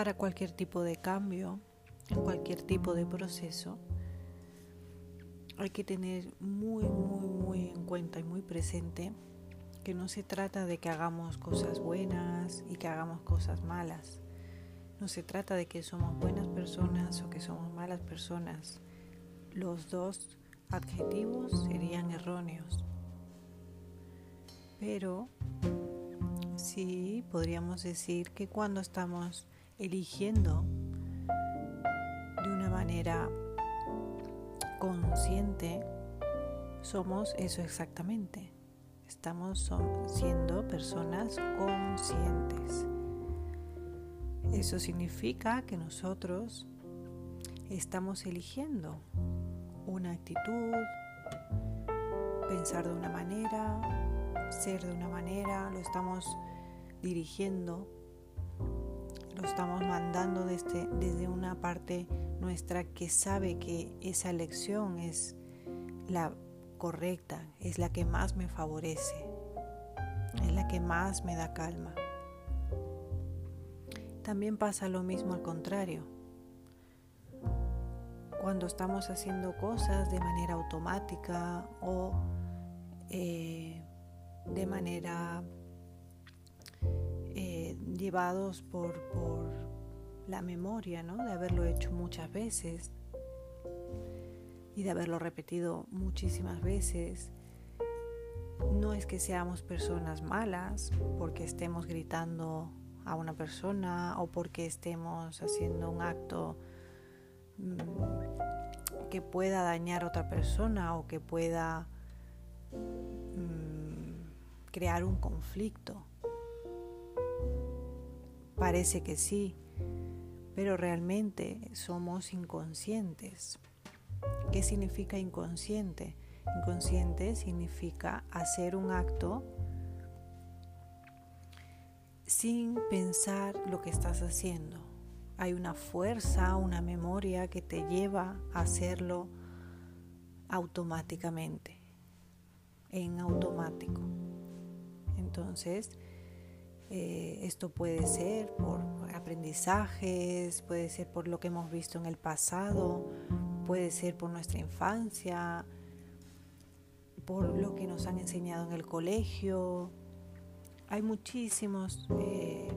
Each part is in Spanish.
para cualquier tipo de cambio, en cualquier tipo de proceso, hay que tener muy, muy, muy en cuenta y muy presente que no se trata de que hagamos cosas buenas y que hagamos cosas malas. No se trata de que somos buenas personas o que somos malas personas. Los dos adjetivos serían erróneos. Pero sí podríamos decir que cuando estamos eligiendo de una manera consciente, somos eso exactamente. Estamos siendo personas conscientes. Eso significa que nosotros estamos eligiendo una actitud, pensar de una manera, ser de una manera, lo estamos dirigiendo, lo estamos mandando desde, desde una parte nuestra que sabe que esa elección es la correcta, es la que más me favorece, es la que más me da calma. También pasa lo mismo al contrario. Cuando estamos haciendo cosas de manera automática o eh, de manera llevados por, por la memoria, ¿no? De haberlo hecho muchas veces y de haberlo repetido muchísimas veces. No es que seamos personas malas porque estemos gritando a una persona o porque estemos haciendo un acto mm, que pueda dañar a otra persona o que pueda mm, crear un conflicto. Parece que sí, pero realmente somos inconscientes. ¿Qué significa inconsciente? Inconsciente significa hacer un acto sin pensar lo que estás haciendo. Hay una fuerza, una memoria que te lleva a hacerlo automáticamente, en automático. Entonces, eh, esto puede ser por aprendizajes, puede ser por lo que hemos visto en el pasado, puede ser por nuestra infancia, por lo que nos han enseñado en el colegio, hay muchísimos eh,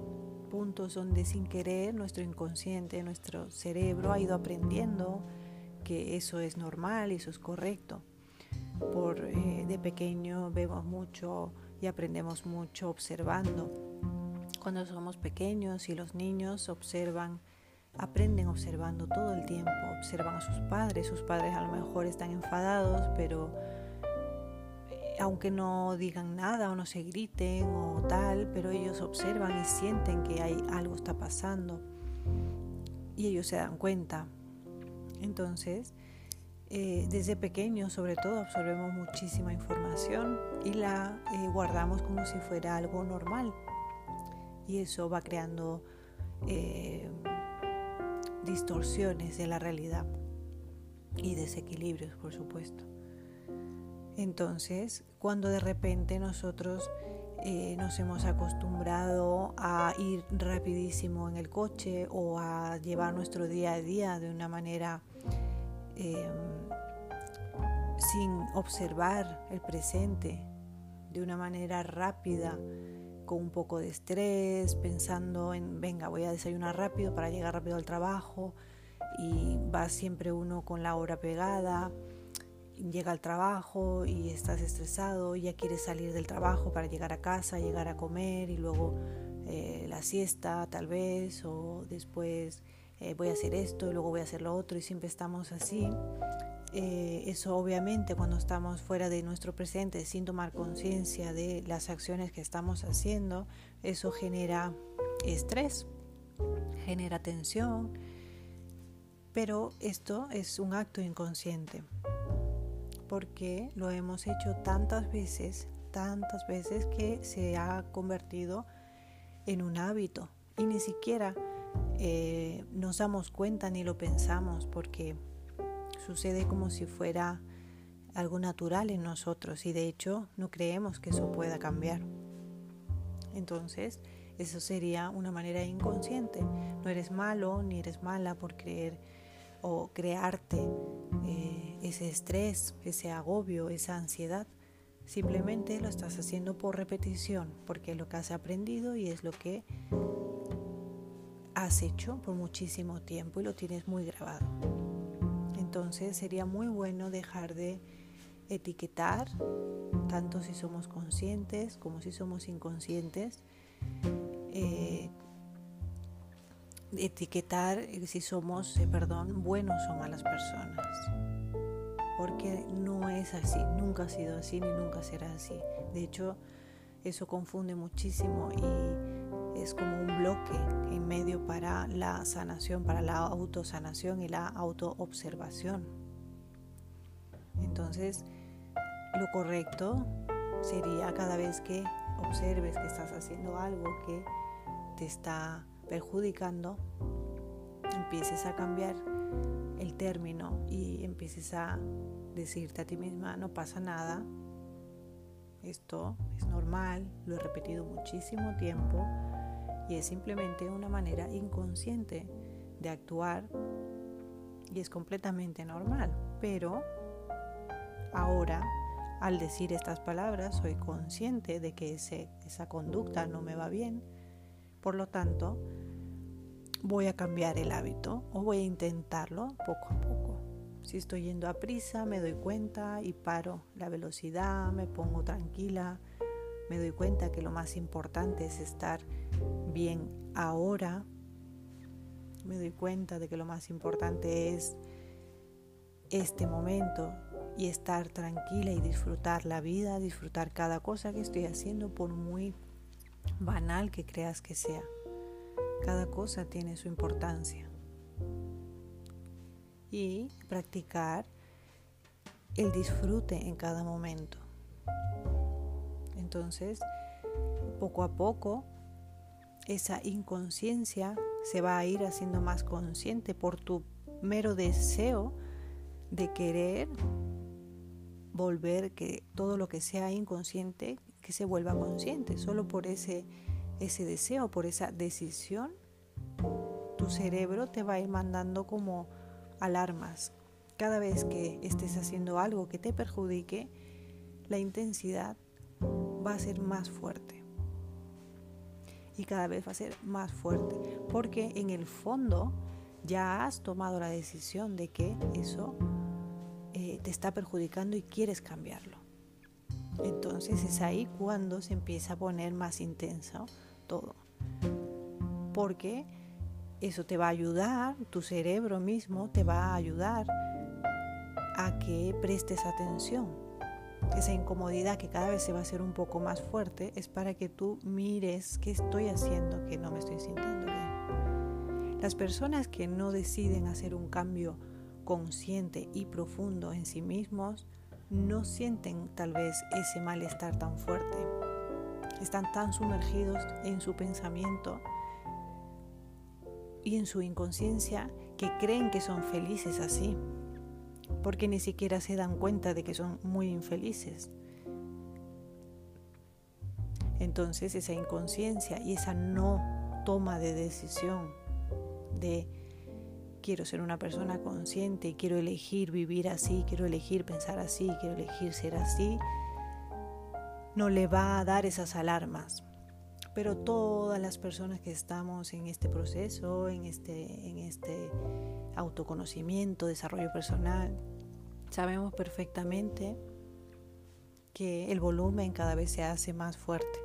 puntos donde sin querer nuestro inconsciente, nuestro cerebro ha ido aprendiendo que eso es normal y eso es correcto. Por eh, de pequeño vemos mucho y aprendemos mucho observando. Cuando somos pequeños y los niños observan, aprenden observando todo el tiempo, observan a sus padres, sus padres a lo mejor están enfadados, pero aunque no digan nada o no se griten o tal, pero ellos observan y sienten que hay algo está pasando y ellos se dan cuenta. Entonces, eh, desde pequeños sobre todo absorbemos muchísima información y la eh, guardamos como si fuera algo normal y eso va creando eh, distorsiones de la realidad y desequilibrios, por supuesto. Entonces, cuando de repente nosotros nos hemos acostumbrado a ir rapidísimo en el coche o a llevar nuestro día a día de una manera em, sin observar el presente, de una manera rápida, con un poco de estrés, pensando en, venga, voy a desayunar rápido para llegar rápido al trabajo y va siempre uno con la hora pegada llega al trabajo y estás estresado, ya quieres salir del trabajo para llegar a casa, llegar a comer y luego eh, la siesta tal vez o después eh, voy a hacer esto y luego voy a hacer lo otro y siempre estamos así. Eh, eso obviamente cuando estamos fuera de nuestro presente sin tomar conciencia de las acciones que estamos haciendo, eso genera estrés, genera tensión, pero esto es un acto inconsciente porque lo hemos hecho tantas veces, tantas veces que se ha convertido en un hábito y ni siquiera eh, nos damos cuenta ni lo pensamos porque sucede como si fuera algo natural en nosotros y de hecho no creemos que eso pueda cambiar. Entonces Eso sería una manera inconsciente. No eres malo ni eres mala por creer o crearte eh, ese estrés, ese agobio, esa ansiedad. Simplemente lo estás haciendo por repetición, porque es lo que has aprendido y es lo que has hecho por muchísimo tiempo y lo tienes muy grabado. Entonces sería muy bueno dejar de etiquetar, tanto si somos conscientes como si somos inconscientes, eh, etiquetar si somos, eh, perdón, buenos o malas personas. Porque no es así, nunca ha sido así ni nunca será así. De hecho, eso confunde muchísimo y es como un bloque en medio para la sanación, para la autosanación y la autoobservación. Entonces, lo correcto sería cada vez que observes que estás haciendo algo que te está perjudicando, empieces a cambiar el término y empieces a decirte a ti misma, no pasa nada, esto es normal, lo he repetido muchísimo tiempo y es simplemente una manera inconsciente de actuar y es completamente normal, pero ahora al decir estas palabras soy consciente de que esa conducta no me va bien, por lo tanto voy a cambiar el hábito o voy a intentarlo poco a poco. Si estoy yendo a prisa, me doy cuenta y paro la velocidad, me pongo tranquila, me doy cuenta que lo más importante es estar bien ahora, me doy cuenta de que lo más importante es este momento y estar tranquila y disfrutar la vida, disfrutar cada cosa que estoy haciendo por muy banal que creas que sea. Cada cosa tiene su importancia. Y practicar el disfrute en cada momento. Entonces, poco a poco, esa inconsciencia se va a ir haciendo más consciente por tu mero deseo de querer volver que todo lo que sea inconsciente, que se vuelva consciente. Solo por ese, ese deseo, por esa decisión, tu cerebro te va a ir mandando como alarmas. Cada vez que estés haciendo algo que te perjudique, la intensidad va a ser más fuerte. Y cada vez va a ser más fuerte. Porque en el fondo ya has tomado la decisión de que eso te está perjudicando y quieres cambiarlo. Entonces es ahí cuando se empieza a poner más intenso todo. Porque eso te va a ayudar, tu cerebro mismo te va a ayudar a que prestes atención. Esa incomodidad que cada vez se va a hacer un poco más fuerte es para que tú mires qué estoy haciendo que no me estoy sintiendo bien. Las personas que no deciden hacer un cambio consciente y profundo en sí mismos, no sienten tal vez ese malestar tan fuerte. Están tan sumergidos en su pensamiento y en su inconsciencia que creen que son felices así, porque ni siquiera se dan cuenta de que son muy infelices. Entonces esa inconsciencia y esa no toma de decisión de quiero ser una persona consciente, quiero elegir vivir así, quiero elegir pensar así, quiero elegir ser así, no le va a dar esas alarmas. Pero todas las personas que estamos en este proceso, en este, en este autoconocimiento, desarrollo personal, sabemos perfectamente que el volumen cada vez se hace más fuerte.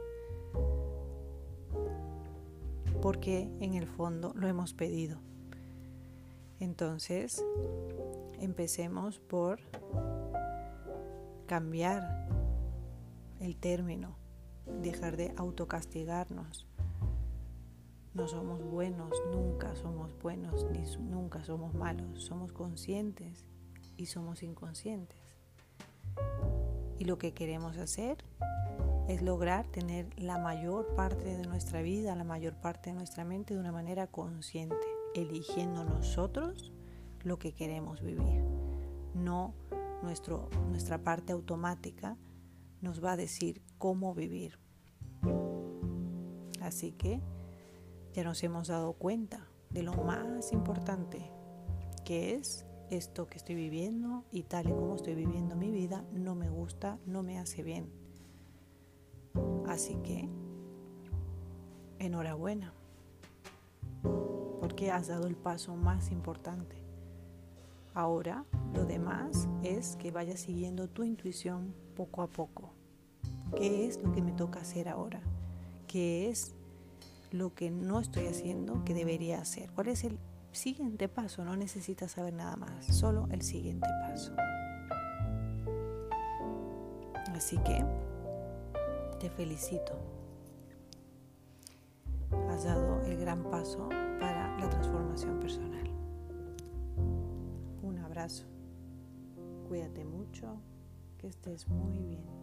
Porque en el fondo lo hemos pedido. Entonces, empecemos por cambiar el término, dejar de autocastigarnos. No somos buenos, nunca somos buenos, ni nunca somos malos. Somos conscientes y somos inconscientes. Y lo que queremos hacer es lograr tener la mayor parte de nuestra vida, la mayor parte de nuestra mente de una manera consciente eligiendo nosotros lo que queremos vivir. No nuestro, nuestra parte automática nos va a decir cómo vivir. Así que ya nos hemos dado cuenta de lo más importante que es esto que estoy viviendo y tal y como estoy viviendo mi vida no me gusta, no me hace bien. Así que, enhorabuena, porque has dado el paso más importante. Ahora, lo demás es que vayas siguiendo tu intuición poco a poco. ¿Qué es lo que me toca hacer ahora? ¿Qué es lo que no estoy haciendo que debería hacer? ¿Cuál es el siguiente paso? No necesitas saber nada más, solo el siguiente paso. Así que te felicito. Has dado el gran paso para la transformación personal. Un abrazo. Cuídate mucho. Que estés muy bien.